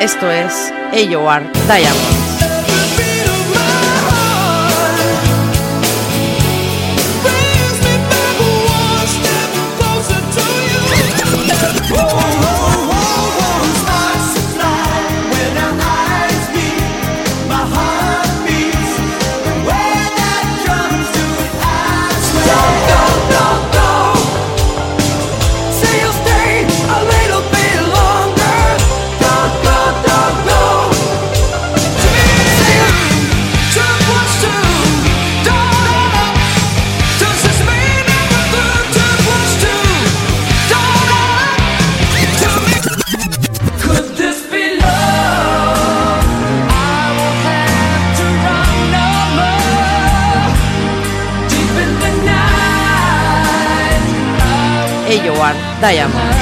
Esto es AOR Diamond. Diamond.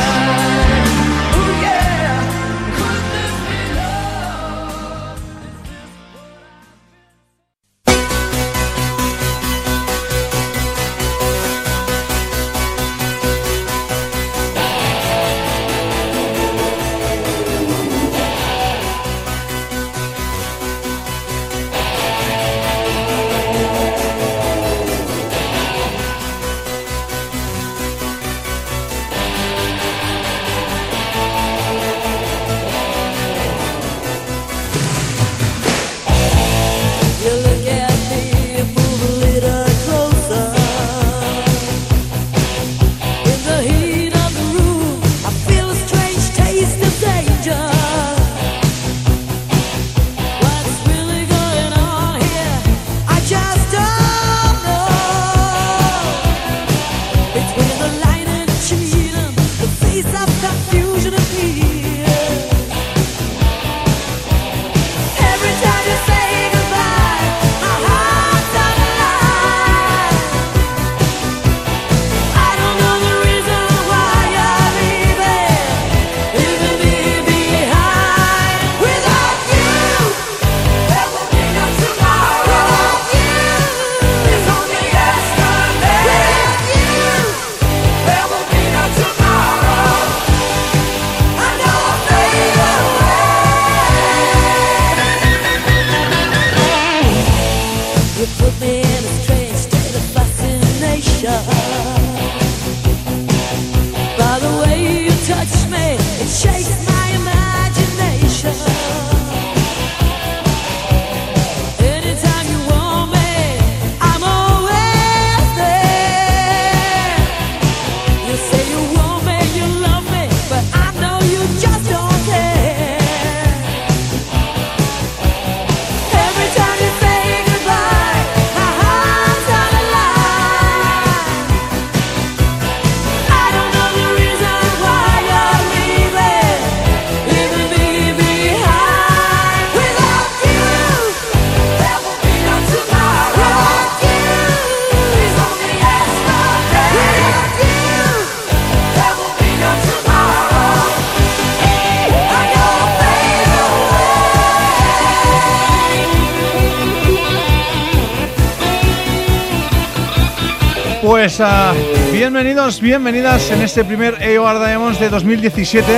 Bienvenidos, bienvenidas en este primer AOR Diamonds de 2017.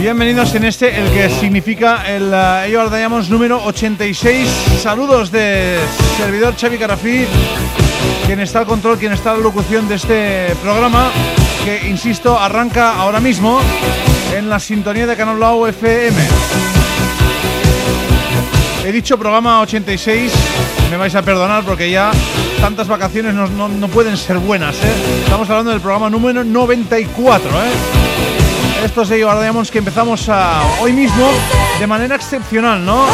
Bienvenidos en este, el que significa el uh, AOR Diamonds número 86. Saludos de servidor Xavi Carafí, quien está al control, quien está a la locución de este programa, que insisto, arranca ahora mismo en la sintonía de Canal Blau FM. He dicho programa 86, me vais a perdonar porque ya tantas vacaciones no, no, no pueden ser buenas. ¿eh? Estamos hablando del programa número 94. ¿eh? Esto es Diamonds que empezamos a, hoy mismo de manera excepcional, ¿no?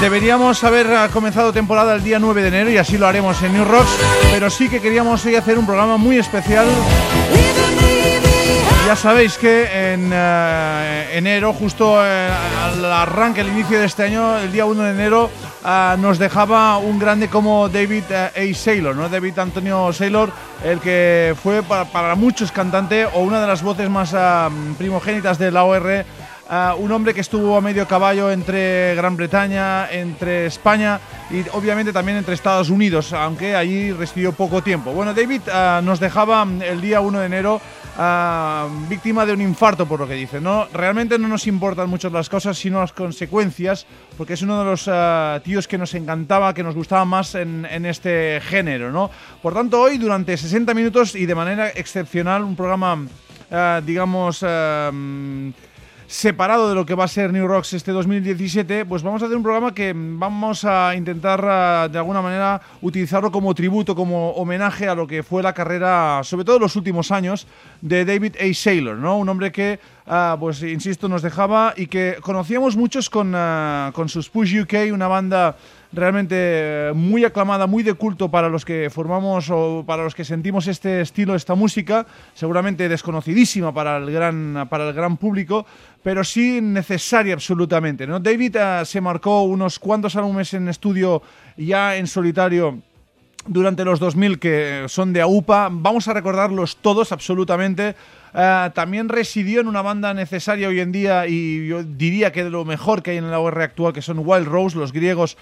Deberíamos haber comenzado temporada el día 9 de enero y así lo haremos en New Rocks, pero sí que queríamos hoy hacer un programa muy especial ya sabéis que en uh, enero, justo uh, al arranque, el inicio de este año, el día 1 de enero, uh, nos dejaba un grande como David A. Saylor, ¿no? David Antonio Saylor, el que fue para, para muchos cantante o una de las voces más primogénitas de la OR Ah, un hombre que estuvo a medio caballo entre Gran Bretaña, entre España y obviamente también entre Estados Unidos, aunque allí residió poco tiempo. Bueno, David ah, nos dejaba el día 1 de enero ah, víctima de un infarto, por lo que dice. No, realmente no nos importan mucho las cosas, sino las consecuencias, porque es uno de los tíos que nos encantaba, que nos gustaba más en, en, este género. ¿no? Por tanto, hoy, durante 60 minutos y de manera excepcional, un programa, digamos separado de lo que va a ser New Rocks este 2017, pues vamos a hacer un programa que vamos a intentar eh, de alguna manera utilizarlo como tributo, como homenaje a lo que fue la carrera, sobre todo en los últimos años, de David A. Saylor, ¿no? Un hombre que, ah, pues insisto, nos dejaba y que conocíamos muchos con, ah, con sus Push UK, una banda realmente eh, muy aclamada, muy de culto para los que formamos o para los que sentimos este estilo, esta música, seguramente desconocidísima para el gran, para el gran público, pero sí necesaria absolutamente. ¿no? David eh, se marcó unos cuantos álbumes en estudio ya en solitario durante los 2000 que son de AUPA, vamos a recordarlos todos absolutamente. Eh, también residió en una banda necesaria hoy en día y yo diría que de lo mejor que hay en la OR actual, que son Wild Rose, los griegos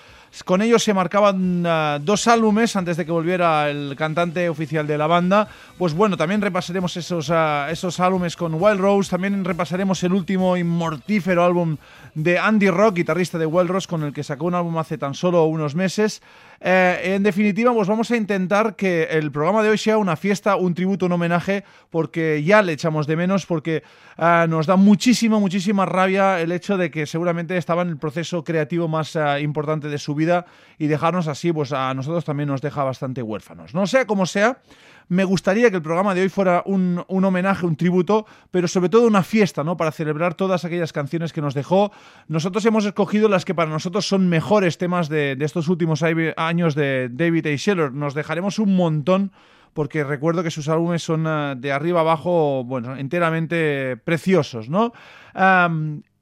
con ellos se marcaban uh, dos álbumes antes de que volviera el cantante oficial de la banda. Pues bueno, también repasaremos esos, uh, esos álbumes con Wild Rose. También repasaremos el último inmortífero álbum de Andy Rock, guitarrista de Wild Rose, con el que sacó un álbum hace tan solo unos meses. Eh, en definitiva, pues vamos a intentar que el programa de hoy sea una fiesta, un tributo, un homenaje, porque ya le echamos de menos, porque uh, nos da muchísima, muchísima rabia el hecho de que seguramente estaba en el proceso creativo más importante de su vida y dejarnos así, pues a nosotros también nos deja bastante huérfanos. No sea como sea, me gustaría que el programa de hoy fuera un, homenaje, un tributo, pero sobre todo una fiesta, ¿no? Para celebrar todas aquellas canciones que nos dejó. Nosotros hemos escogido las que para nosotros son mejores temas de, estos últimos años de David A. Scheller. Nos dejaremos un montón porque recuerdo que sus álbumes son ah, de arriba abajo, bueno, enteramente preciosos, ¿no?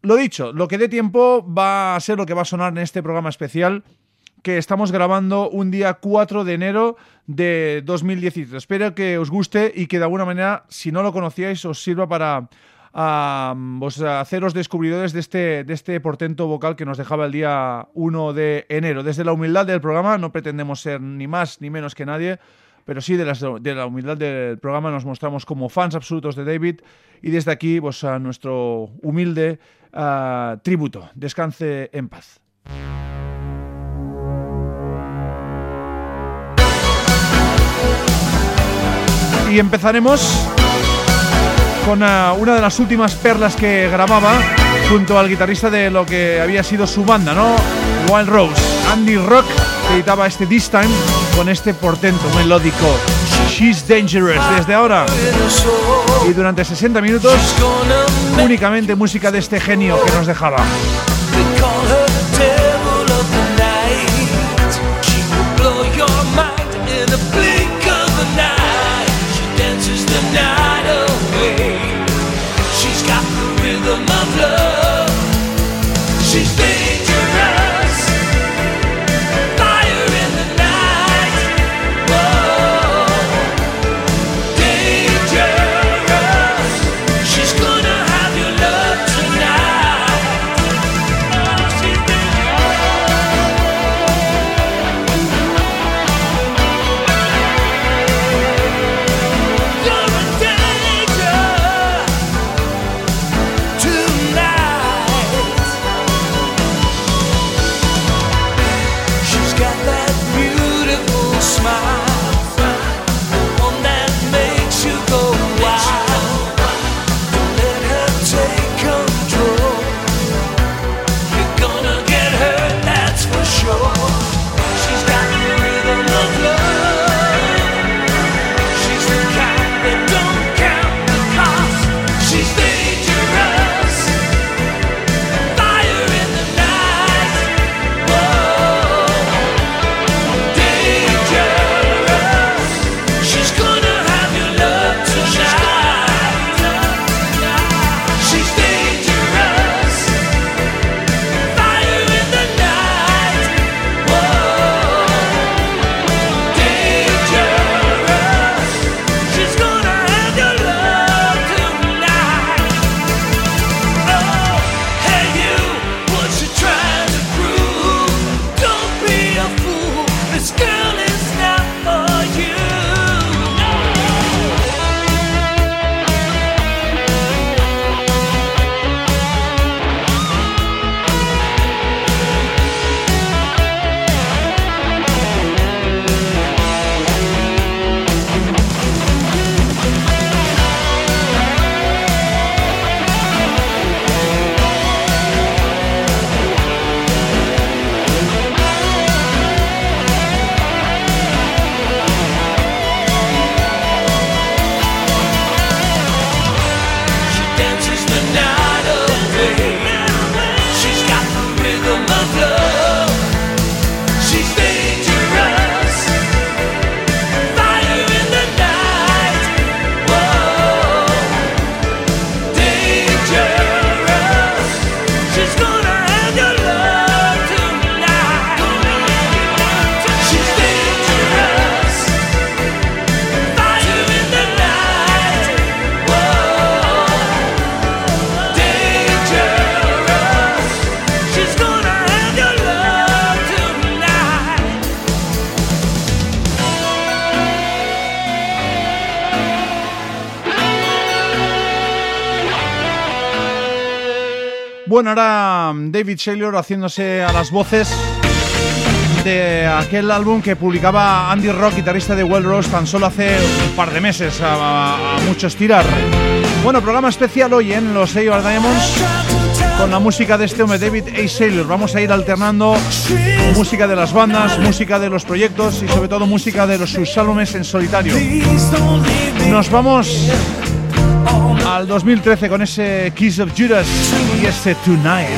lo dicho, lo que dé tiempo va a ser lo que va a sonar en este programa especial que estamos grabando un día 4 de enero de 2017. Espero que os guste y que de alguna manera, si no lo conocíais, os sirva para haceros descubridores de este, de este portento vocal que nos dejaba el día 1 de enero. Desde la humildad del programa, no pretendemos ser ni más ni menos que nadie, pero sí de, la humildad del programa nos mostramos como fans absolutos de David y desde aquí, pues, a nuestro humilde uh, tributo. Descanse en paz. Y empezaremos con uh, una de las últimas perlas que grababa junto al guitarrista de lo que había sido su banda, ¿no? Wild Rose. Andy Rock editaba este This Time con este portento melódico. She's Dangerous desde ahora. Y durante 60 minutos únicamente música de este genio que nos dejaba. Bueno, ahora mm, David Shaylor haciéndose a las voces de aquel álbum que publicaba Andy Rock, guitarrista de Well Rose, tan solo hace un par de meses, a, mucho estirar. Bueno, programa especial hoy en los AOR Diamonds con la música de este hombre, David A. Saylor. Vamos a ir alternando música de las bandas, música de los proyectos y sobre todo música de los, sus álbumes en solitario. Nos vamos al 2013 con ese Kiss of Judas y ese Tonight.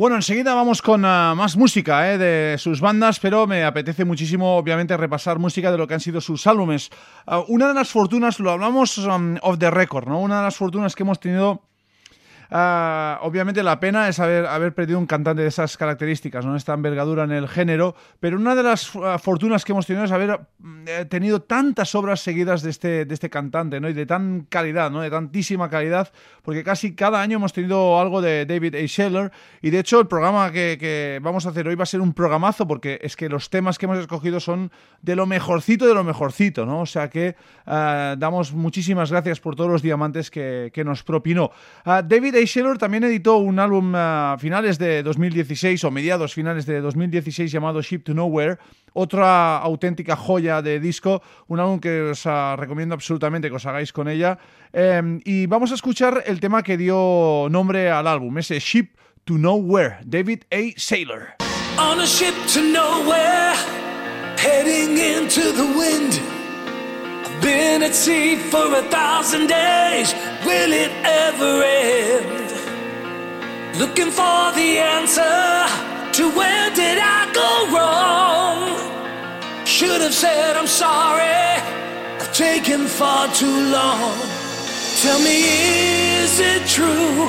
Bueno, enseguida vamos con ah, más música eh, de sus bandas, pero me apetece muchísimo, obviamente, repasar música de lo que han sido sus álbumes. Ah, una de las fortunas, lo hablamos um, of the record, ¿no? Una de las fortunas que hemos tenido Ah, obviamente la pena es haber, haber perdido un cantante de esas características, ¿no? esta envergadura en el género, pero una de las ah, fortunas que hemos tenido es haber mm, eh, tenido tantas obras seguidas de este, de este cantante, ¿no? y de tan calidad, ¿no? de tantísima calidad, porque casi cada año hemos tenido algo de David A. Scheller, y de hecho el programa que, vamos a hacer hoy va a ser un programazo, porque es que los temas que hemos escogido son de lo mejorcito de lo mejorcito, ¿no? o sea que ah, damos muchísimas gracias por todos los diamantes que, nos propinó. David T. Shellor también editó un álbum a finales de 2016 o mediados finales de 2016 llamado Ship to Nowhere, otra auténtica joya de disco, un álbum que os ah, recomiendo absolutamente que os hagáis con ella. Em, y vamos a escuchar el tema que dio nombre al álbum, ese Ship to Nowhere, David A. Sailor. On a ship to nowhere, heading into the wind. I've been at sea for a thousand days. Will it ever end? Looking for the answer to where did I go wrong? Should have said I'm sorry. I've taken far too long. Tell me, is it true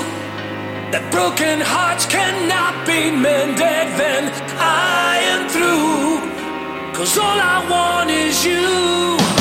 that broken hearts cannot be mended? Then I am through. Cause all I want is you.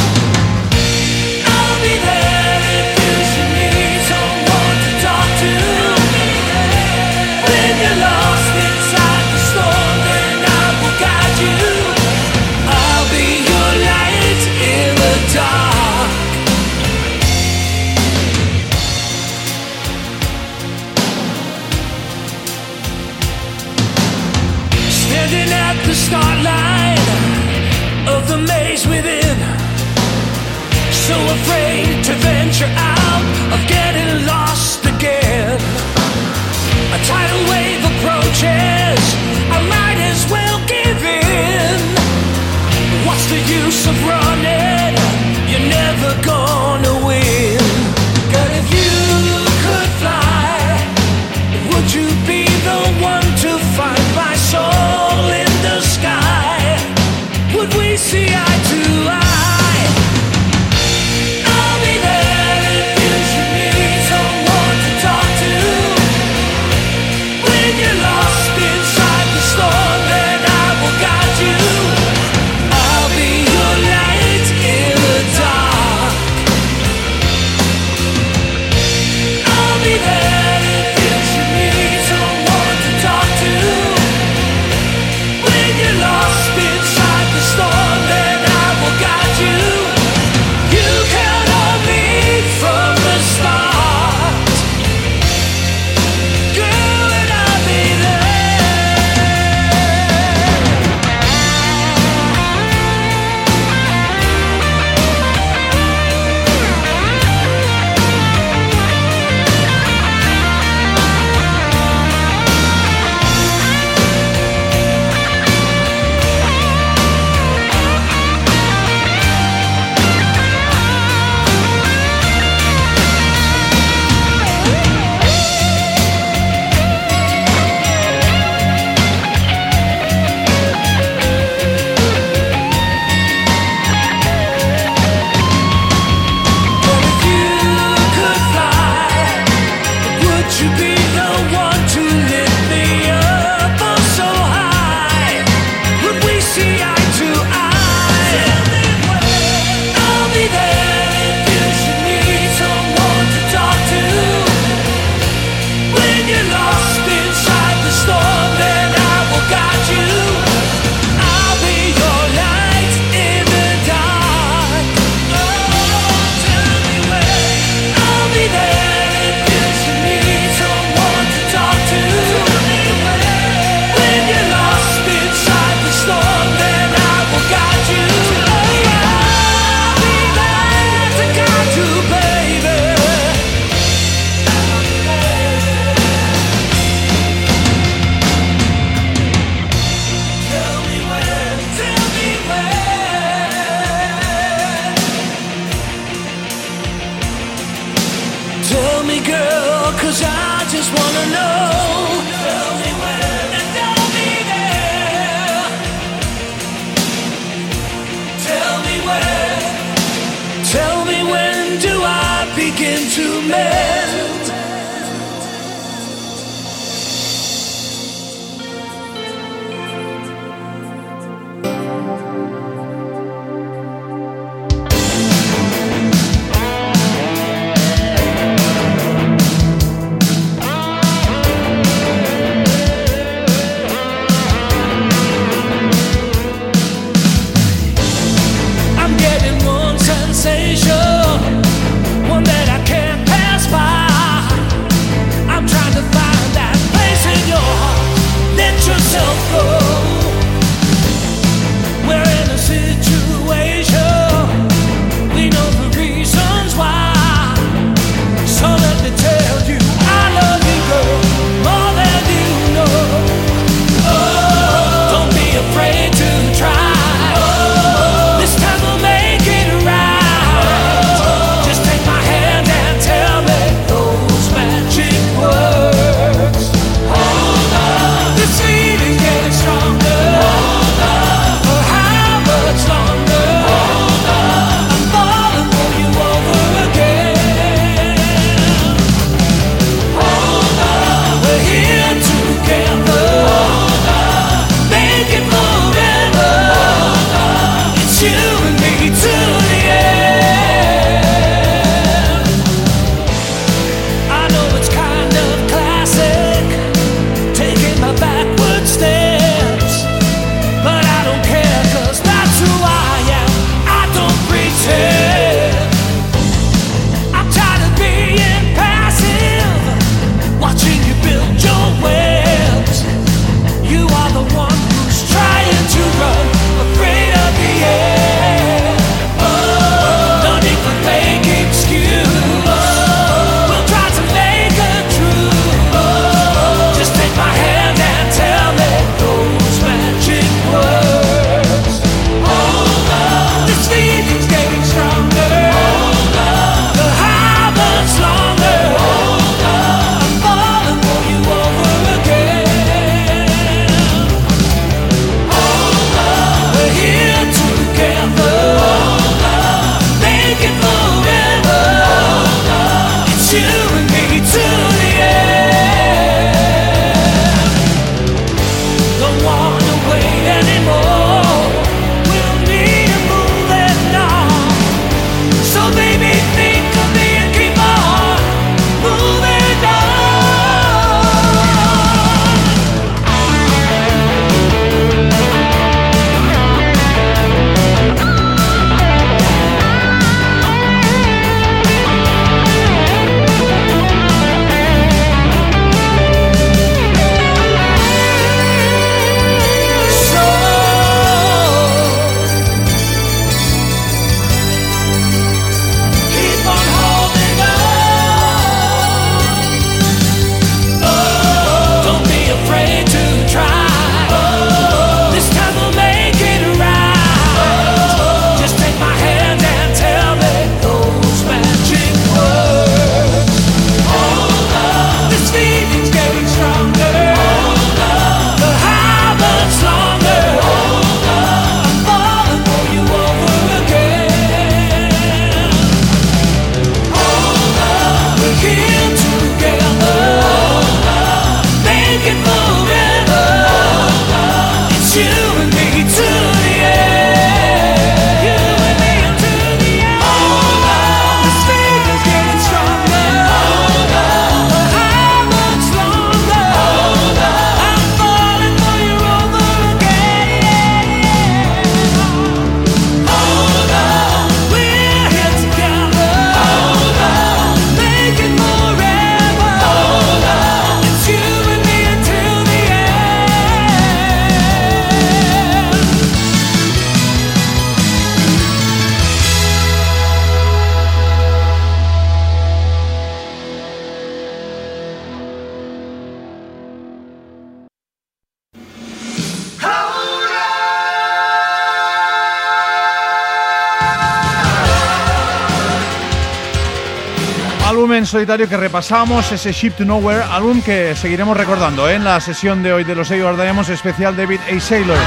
Solitario que repasamos, ese Ship to Nowhere, álbum que seguiremos recordando ¿eh? en la sesión de hoy de los A.O.R. Diamonds especial David A. Saylor.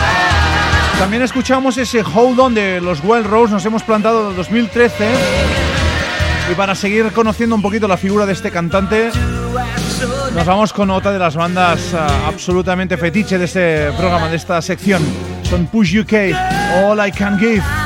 También escuchamos ese Hold On de los Wild Rose, nos hemos plantado en 2013. Y para seguir conociendo un poquito la figura de este cantante, nos vamos con otra de las bandas uh, absolutamente fetiche de este programa, de esta sección. Son Push UK, All I Can Give.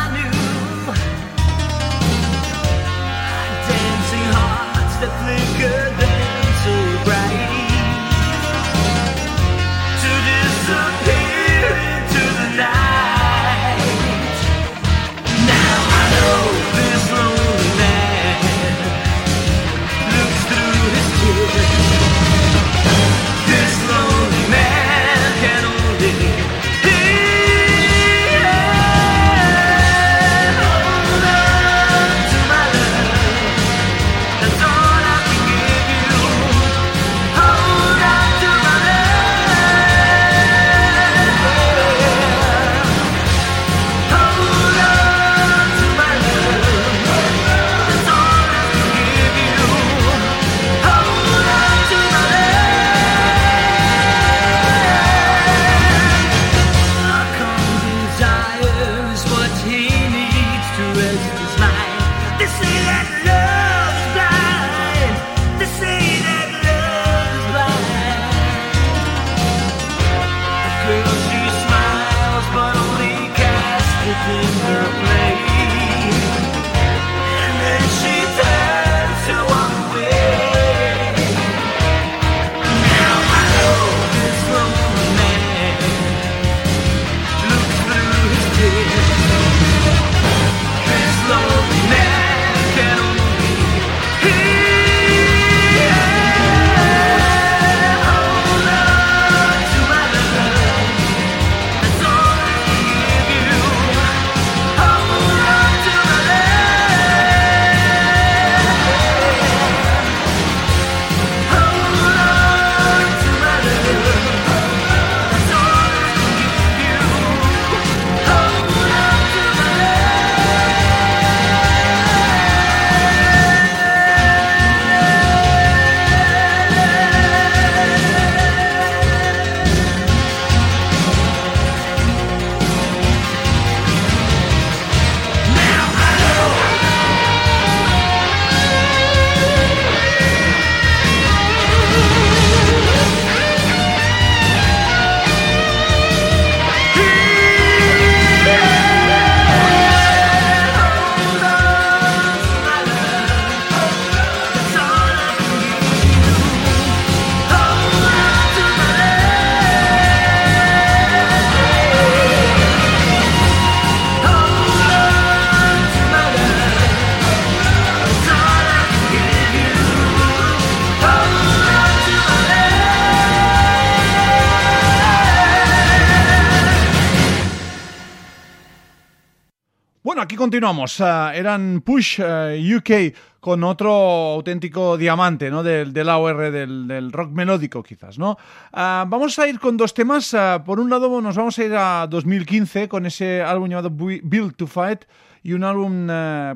Continuamos. Uh, eran Push eh, UK con otro auténtico diamante ¿no? del, del AOR, del, del, rock melódico quizás. ¿no? Uh, vamos a ir con dos temas. por un lado nos vamos a ir a 2015 con ese álbum llamado Build to Fight y un álbum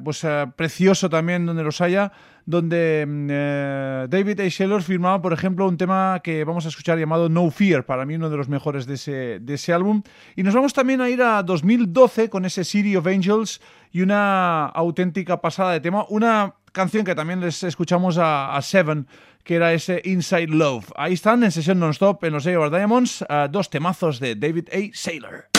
pues, precioso también donde los haya donde mm, eh, David A. Sheller firmaba, por ejemplo, un tema que vamos a escuchar llamado No Fear, para mí uno de los mejores de ese, de ese álbum. Y nos vamos también a ir a 2012 con ese City of Angels y una auténtica pasada de tema, una canción que también les escuchamos a, Seven, que era ese Inside Love. Ahí están en sesión non-stop en los A.O.R. Diamonds, uh, dos temazos de David A. Saylor.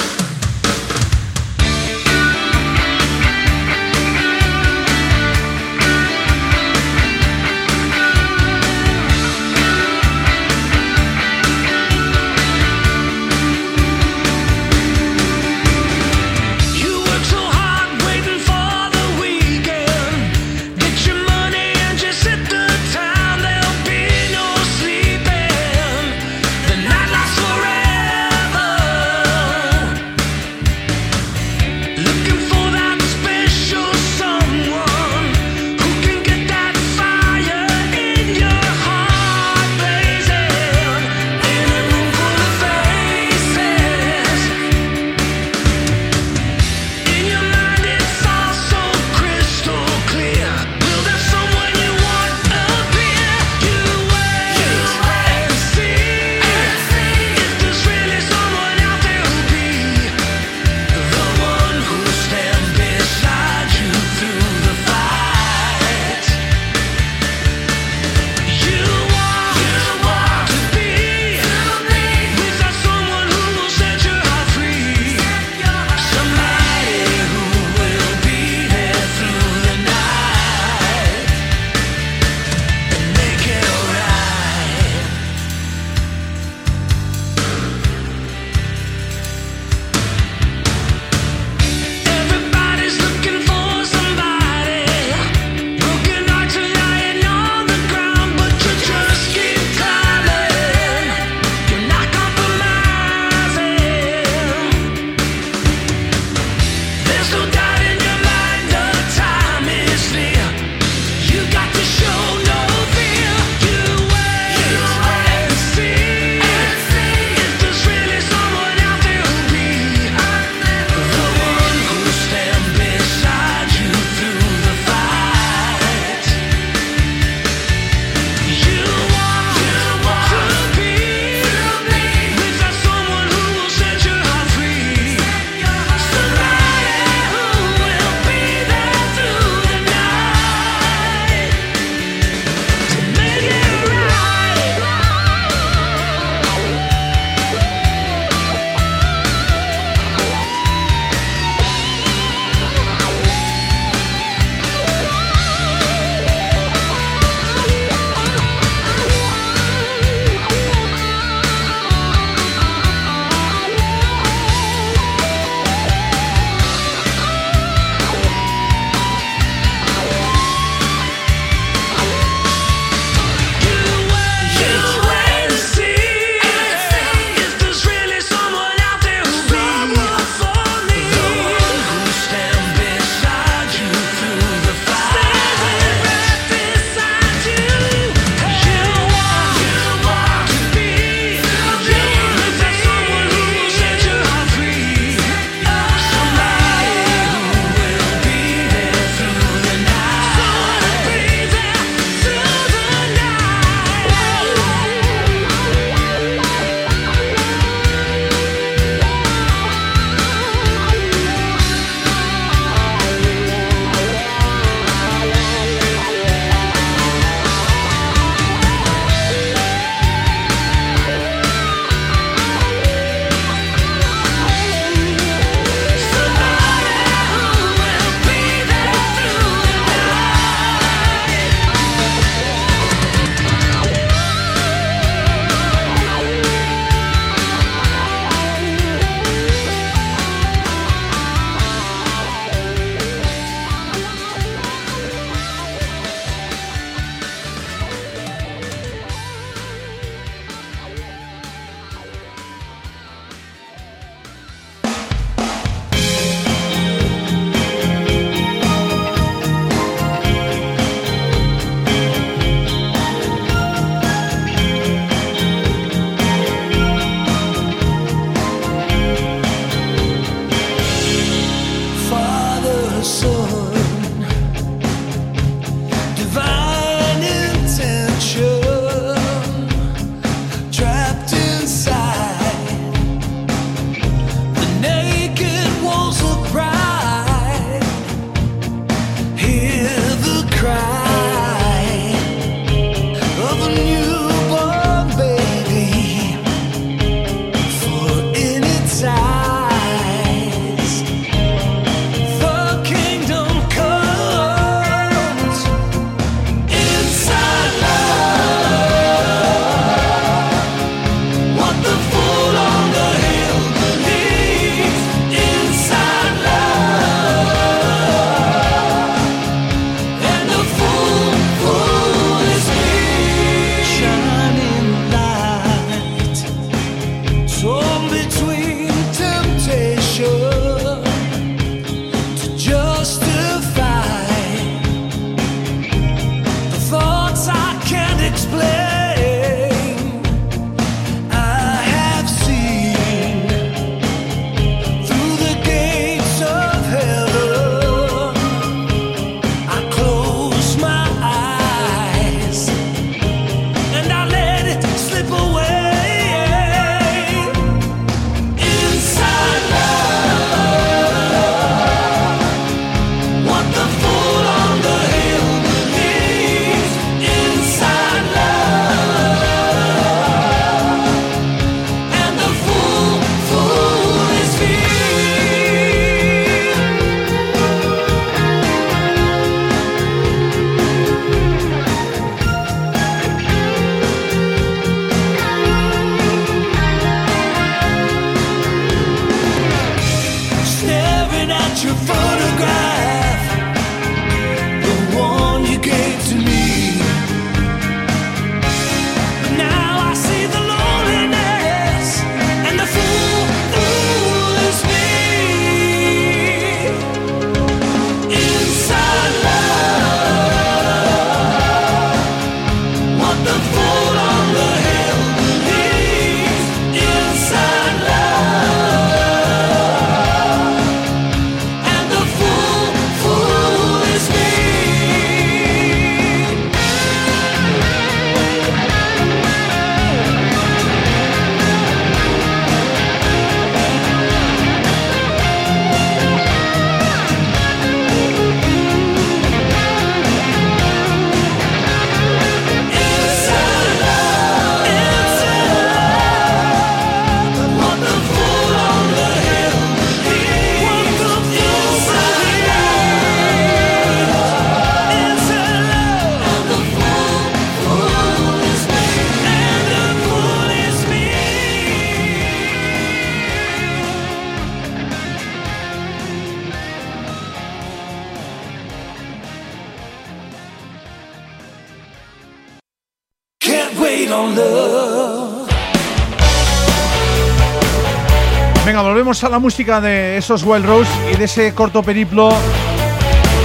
Volvemos a la música de esos Wild Rose y de ese corto periplo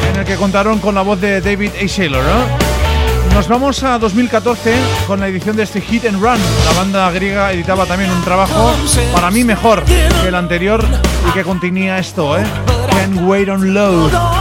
en el que contaron con la voz de David A. Saylor. Nos vamos a 2014 con la edición de este Hit and Run. La banda griega editaba también un trabajo para mí mejor que el anterior y que contenía esto, ¿eh? Can't Wait on Load.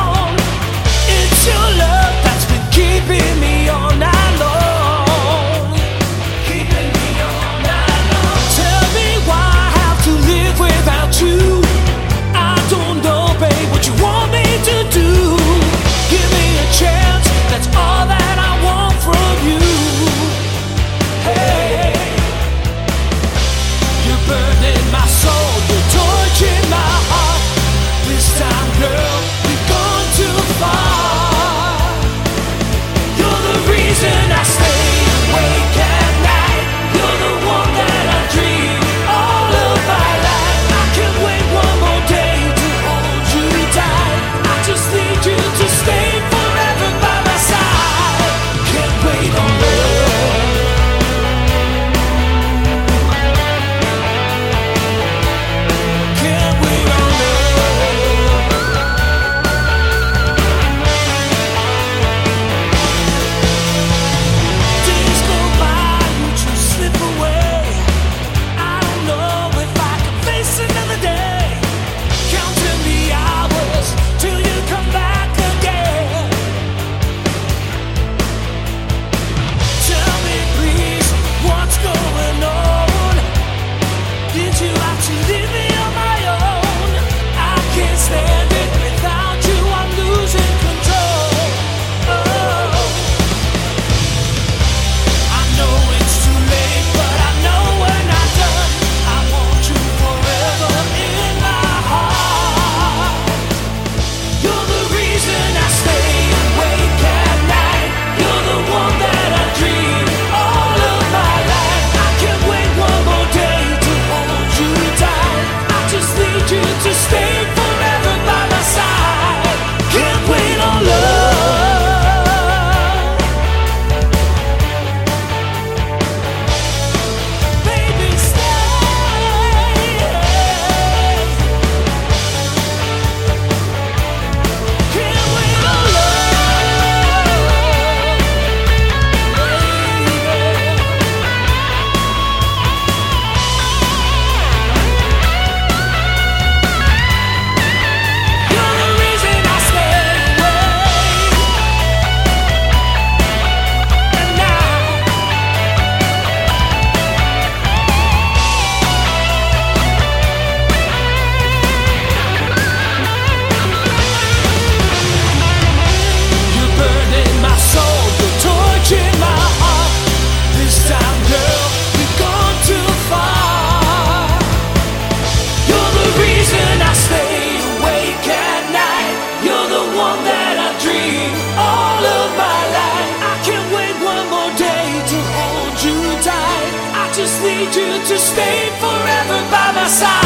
Venga, vamos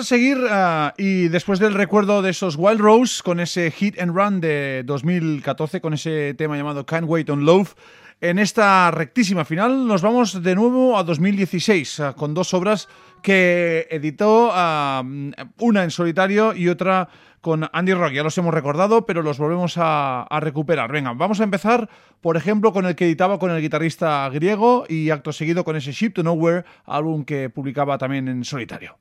a seguir uh, y después del recuerdo de esos Wild Rose con ese Hit and Run de 2014, con ese tema llamado Can't Wait on Love, En esta rectísima final nos vamos de nuevo a 2016 eh, con dos obras que editó eh, una en solitario y otra con Andy Rock. Ya los hemos recordado, pero los volvemos a, a, recuperar. Venga, vamos a empezar, por ejemplo, con el que editaba con el guitarrista griego y acto seguido con ese Ship to Nowhere, álbum que publicaba también en solitario.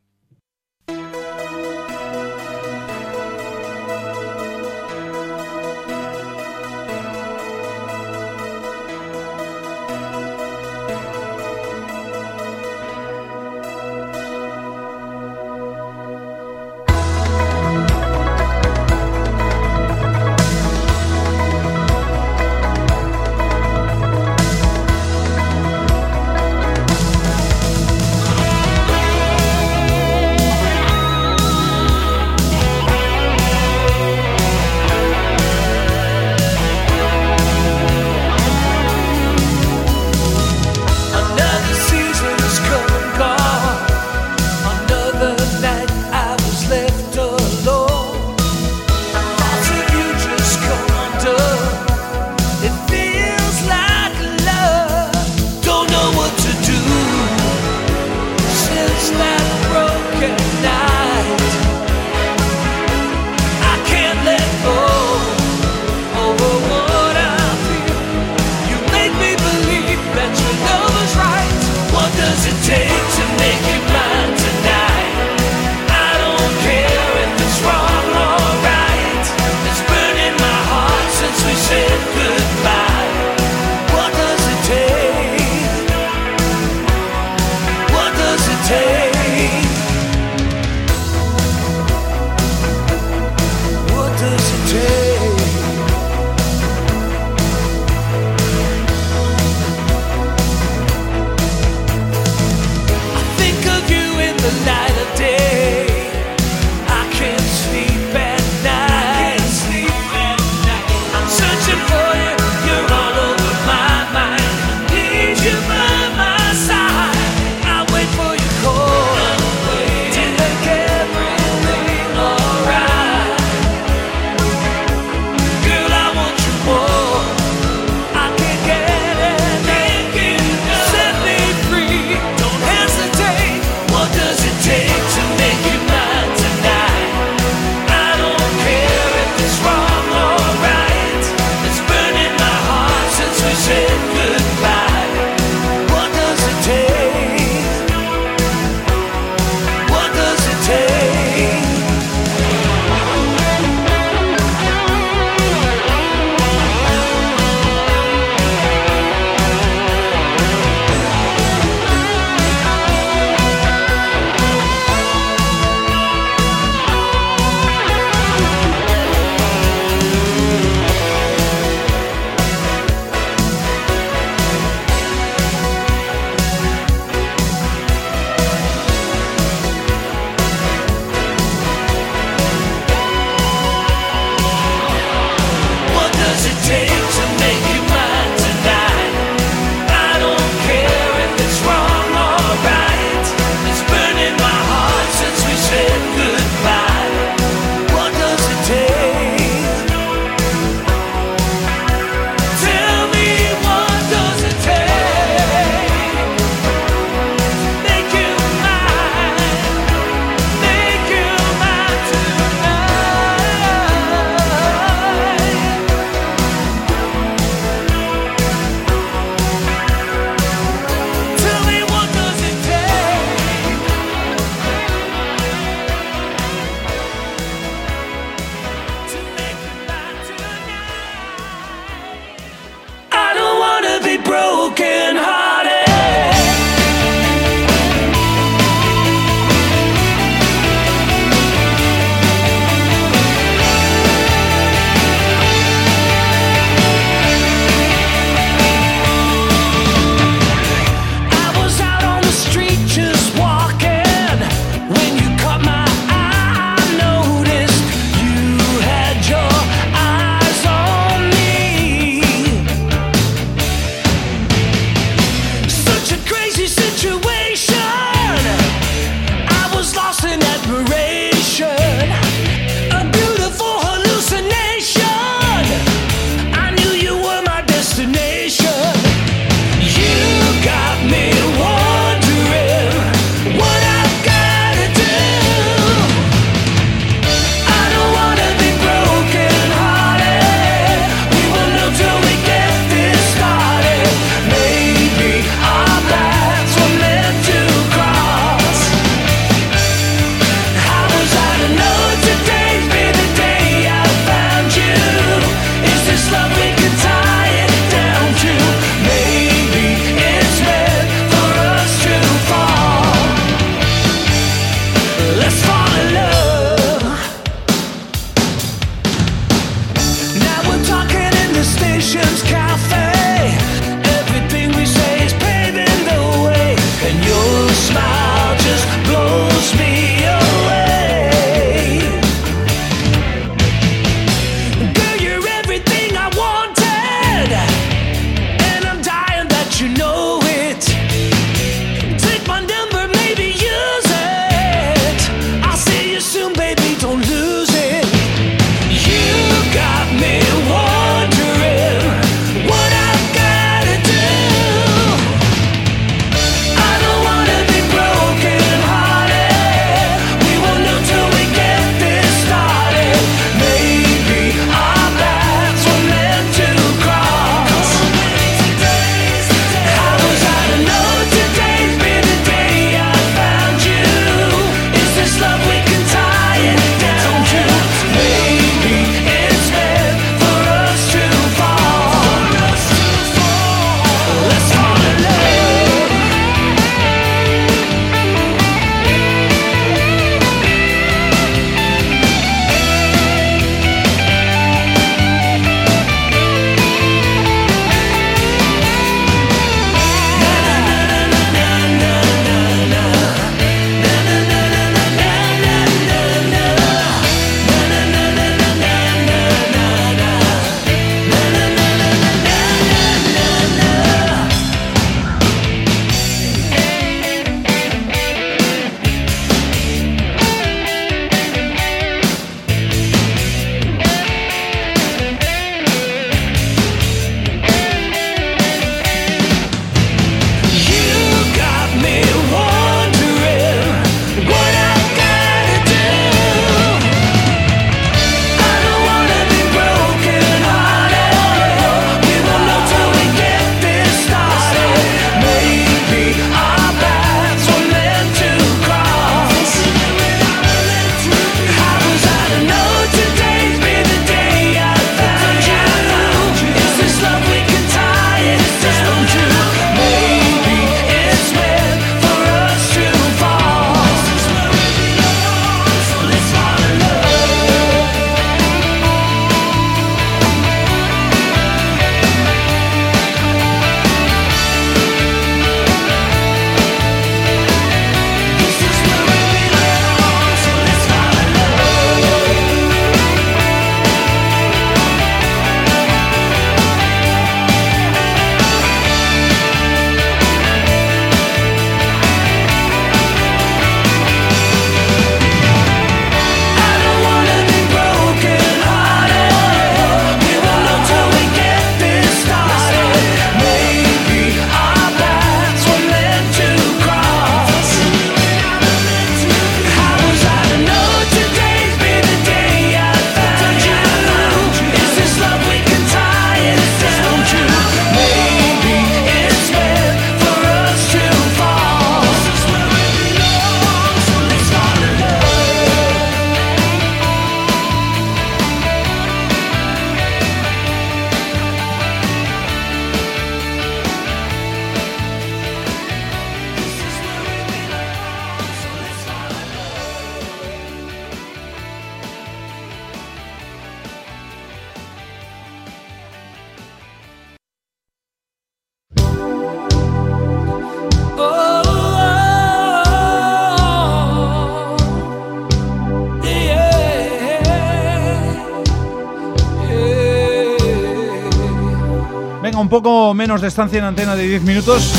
Poco menos de estancia en antena de 10 minutos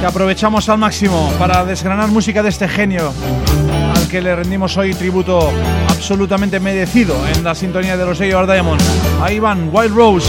que aprovechamos al máximo para desgranar música de este genio al que le rendimos hoy tributo absolutamente merecido en la sintonía de los AR Diamonds. Ahí van, Wild Rose.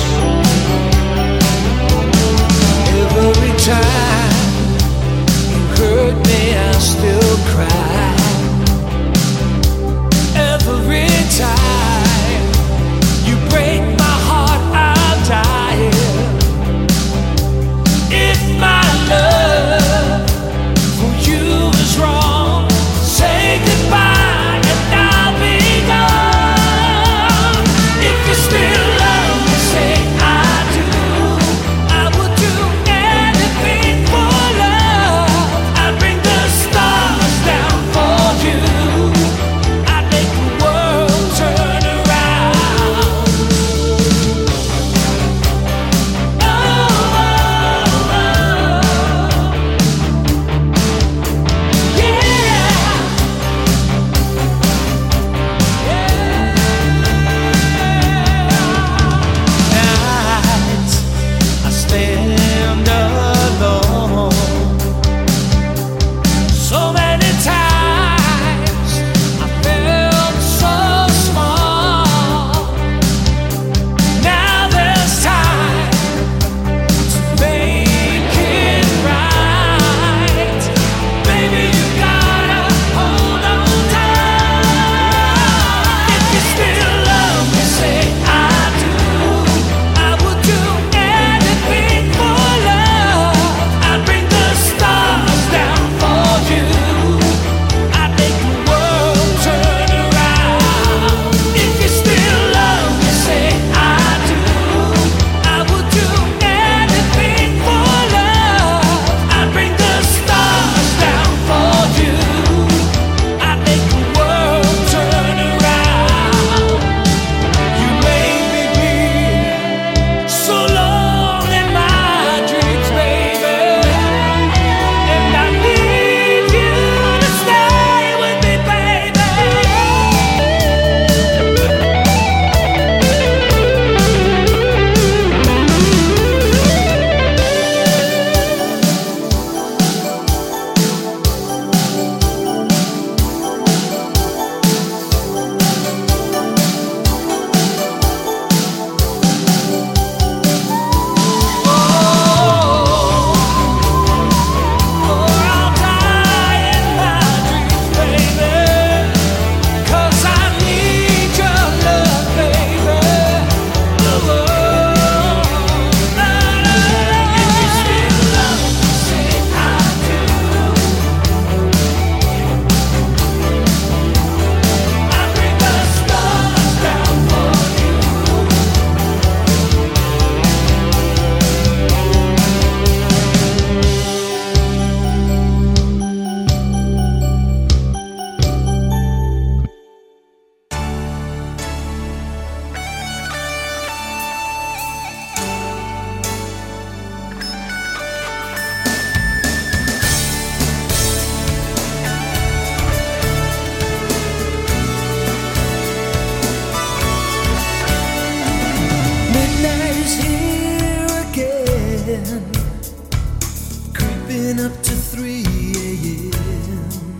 3 a.m.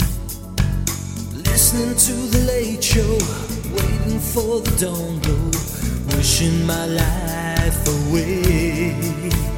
Listening to the late show, waiting for the dawn glow, wishing my life away.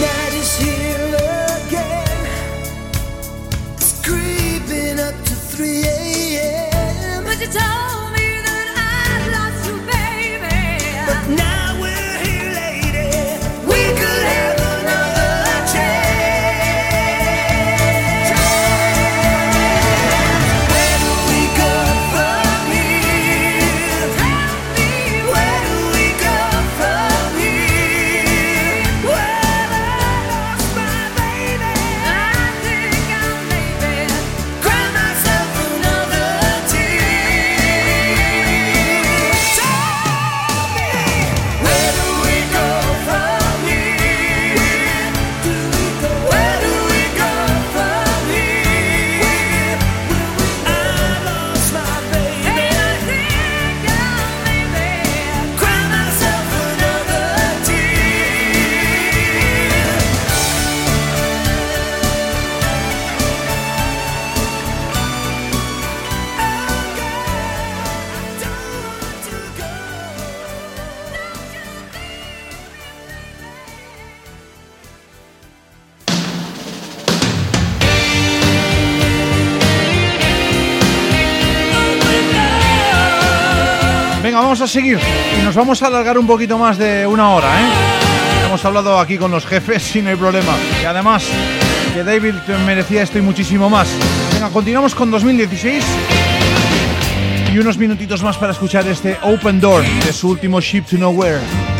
Vamos a seguir y nos vamos a alargar un poquito más de una hora, ¿eh? Hemos hablado aquí con los jefes y no hay problema. Y además, que David merecía esto y muchísimo más. Venga, continuamos con 2016 y unos minutitos más para escuchar este Open Door de su último Ship to Nowhere.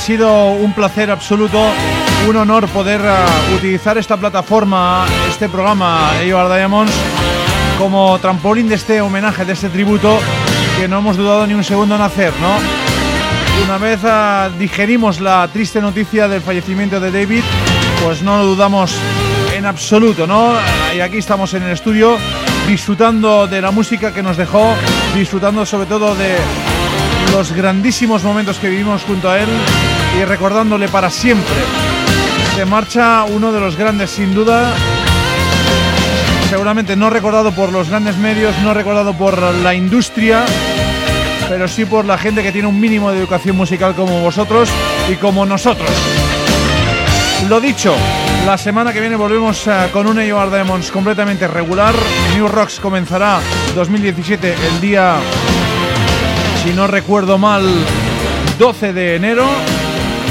Sido un placer absoluto, un honor poder ah, utilizar esta plataforma, este programa AOR Diamonds, como trampolín de este homenaje, de este tributo que no hemos dudado ni un segundo en hacer, ¿no? Una vez ah, digerimos la triste noticia del fallecimiento de David, pues no lo dudamos en absoluto, ¿no? Y aquí estamos en el estudio disfrutando de la música que nos dejó, disfrutando sobre todo de los grandísimos momentos que vivimos junto a él y recordándole para siempre. Se marcha uno de los grandes sin duda, seguramente no recordado por los grandes medios, no recordado por la industria, pero sí por la gente que tiene un mínimo de educación musical como vosotros y como nosotros. Lo dicho, la semana que viene volvemos eh, con un AOR Diamonds completamente regular. New Rocks comenzará 2017 el día si no recuerdo mal, 12 de enero.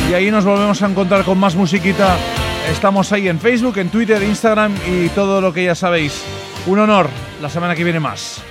Y ahí nos volvemos a encontrar con más musiquita. Estamos ahí en Facebook, en Twitter, Instagram y todo lo que ya sabéis. Un honor, la semana que viene más.